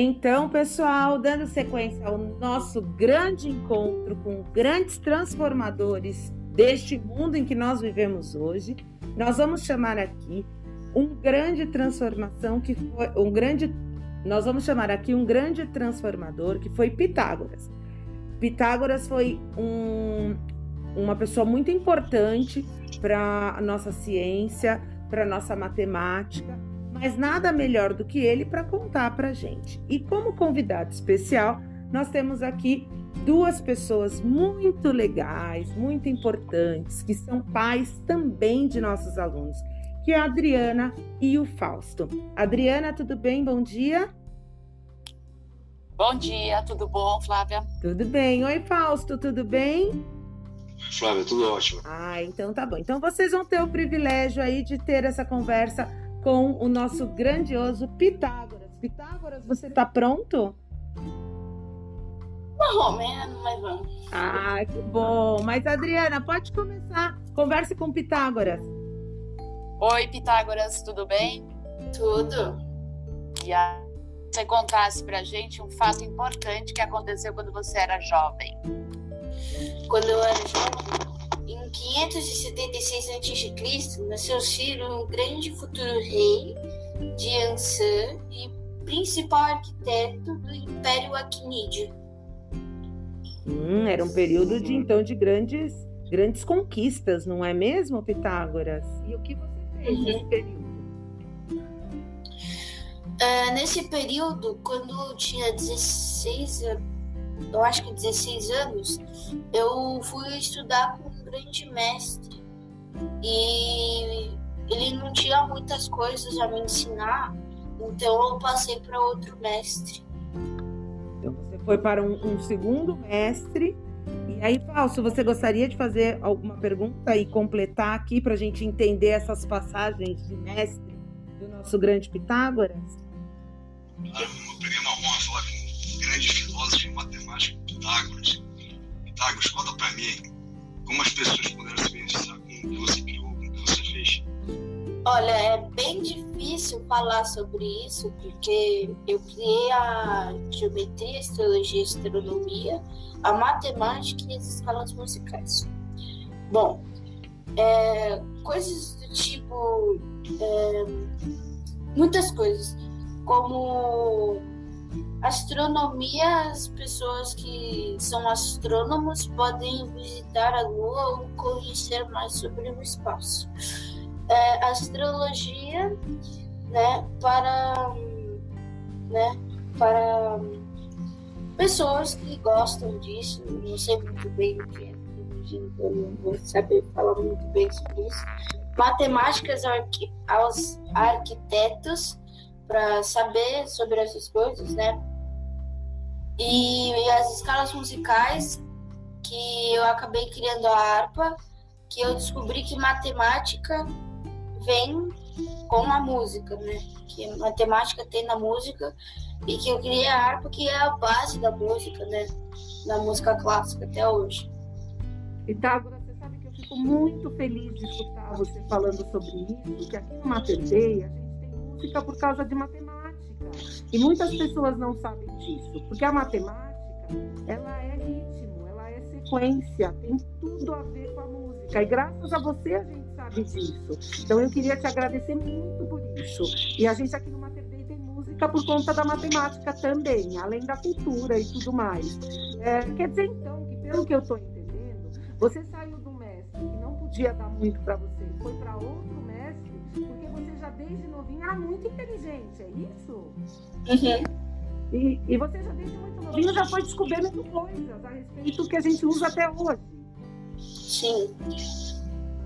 Então, pessoal, dando sequência ao nosso grande encontro com grandes transformadores deste mundo em que nós vivemos hoje, nós vamos chamar aqui um grande transformação que foi um grande nós vamos chamar aqui um grande transformador que foi Pitágoras. Pitágoras foi um, uma pessoa muito importante para a nossa ciência, para a nossa matemática, mas nada melhor do que ele para contar para a gente. E como convidado especial, nós temos aqui duas pessoas muito legais, muito importantes, que são pais também de nossos alunos, que é a Adriana e o Fausto. Adriana, tudo bem? Bom dia. Bom dia, tudo bom, Flávia? Tudo bem. Oi, Fausto, tudo bem? Flávia, tudo ótimo. Ah, então tá bom. Então vocês vão ter o privilégio aí de ter essa conversa com o nosso grandioso Pitágoras. Pitágoras, você tá pronto? Mais ou menos, mas vamos. Ah, que bom. Mas, Adriana, pode começar. Converse com Pitágoras. Oi, Pitágoras, tudo bem? Tudo. E a você contasse para gente um fato importante que aconteceu quando você era jovem. Quando eu era jovem, em 576 a.C., nasceu Ciro, um grande futuro rei de Ansã e principal arquiteto do Império Aquinídeo. Hum, era um período de então de grandes grandes conquistas, não é mesmo, Pitágoras? E o que você fez uhum. nesse período? Uh, nesse período, quando eu tinha 16 eu acho que 16 anos, eu fui estudar com um grande mestre e ele não tinha muitas coisas a me ensinar, então eu passei para outro mestre. Então você foi para um, um segundo mestre. E aí, Falso, você gostaria de fazer alguma pergunta e completar aqui para a gente entender essas passagens de mestre do nosso grande Pitágoras? eu peguei uma grande filósofo e matemático, Pitágoras. Pitágoras, conta para mim como as pessoas puderam se beneficiar com o que você criou, com o que você fez. Olha, é bem difícil falar sobre isso, porque eu criei a geometria, astrologia, astronomia, a matemática e as escalas musicais. Bom, é, coisas do tipo. É, muitas coisas como astronomia, as pessoas que são astrônomos podem visitar a Lua ou conhecer mais sobre o espaço. É, astrologia, né, para, né, para pessoas que gostam disso, não sei muito bem o que é não vou saber falar muito bem sobre isso. Matemáticas aos arquitetos, para saber sobre essas coisas, né? E, e, as escalas musicais que eu acabei criando a harpa, que eu descobri que matemática vem com a música, né? Que matemática tem na música e que eu criei a harpa que é a base da música, né? Na música clássica até hoje. Pitágoras, você sabe que eu fico muito feliz de escutar você falando sobre isso, que aqui no Mater Day a gente música por causa de matemática. E muitas pessoas não sabem disso, porque a matemática, ela é ritmo, ela é sequência, tem tudo a ver com a música. E graças a você a gente sabe disso. Então eu queria te agradecer muito por isso. E a gente aqui no Mater tem música por conta da matemática também, além da cultura e tudo mais. É, quer dizer então que pelo que eu estou entendendo, você saiu do mestre que não podia dar muito para você, foi para outro desde novinho era muito inteligente, é isso? Uhum. E, e você já desde muito novinho já foi descobrindo coisas a respeito do que a gente usa até hoje. Sim.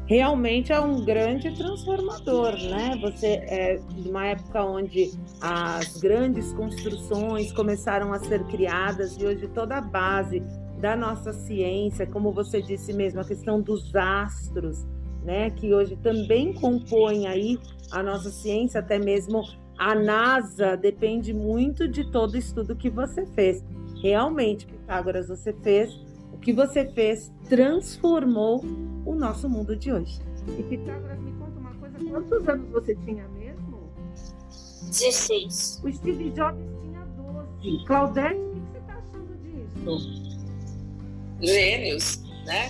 Realmente é um grande transformador, né? Você é uma época onde as grandes construções começaram a ser criadas e hoje toda a base da nossa ciência, como você disse mesmo, a questão dos astros, né, que hoje também compõem aí a nossa ciência, até mesmo a NASA depende muito de todo estudo que você fez. Realmente, Pitágoras, você fez o que você fez transformou o nosso mundo de hoje. E Pitágoras, me conta uma coisa, quantos anos você tinha mesmo? 16. O Steve Jobs tinha 12 análise. Claudete, o que você está achando disso? Gênios, né?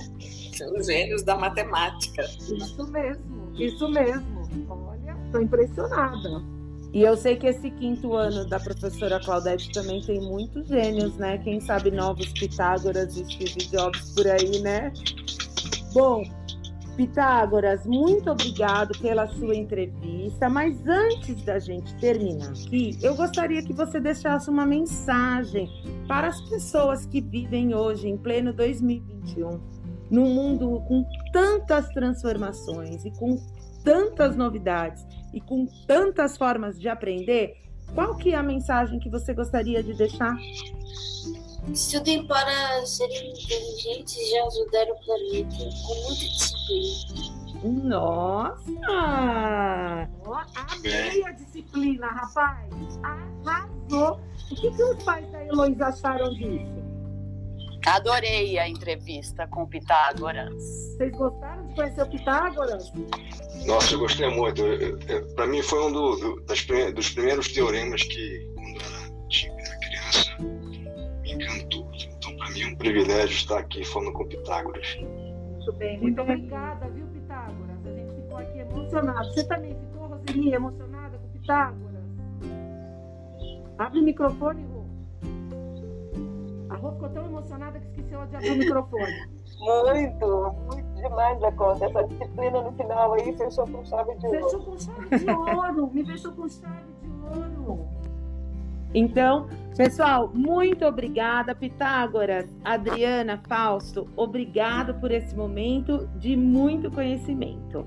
Os gênios da matemática. Isso mesmo, isso mesmo. Olha, estou impressionada. E eu sei que esse quinto ano da professora Claudete também tem muitos gênios, né? Quem sabe novos Pitágoras e Steve Jobs por aí, né? Bom, Pitágoras, muito obrigado pela sua entrevista. Mas antes da gente terminar aqui, eu gostaria que você deixasse uma mensagem para as pessoas que vivem hoje, em pleno 2021, num mundo com tantas transformações e com tantas novidades e com tantas formas de aprender. Qual que é a mensagem que você gostaria de deixar? Estudem para serem inteligentes e ajudar o planeta com muita disciplina. Nossa! Amei a disciplina, rapaz! Arrasou! O que, que os pais da Heloísa acharam disso? Adorei a entrevista com o Pitágoras. Vocês gostaram de conhecer o Pitágoras? Nossa, eu gostei muito. Para mim foi um do, do, das, dos primeiros teoremas que, quando era criança, me encantou. Então, para mim é um privilégio estar aqui falando com Pitágoras. Muito bem, muito obrigada, viu, Pitágoras? A gente ficou aqui emocionado. Você também ficou, Roseli, emocionada com Pitágoras? Abre o microfone. A Rô ficou tão emocionada que esqueceu de abrir o microfone. Muito, muito demais da conta. Essa disciplina no final aí fechou com chave de ouro. Fechou com chave de ouro, me fechou com chave de ouro. Então, pessoal, muito obrigada, Pitágoras, Adriana, Fausto, obrigado por esse momento de muito conhecimento.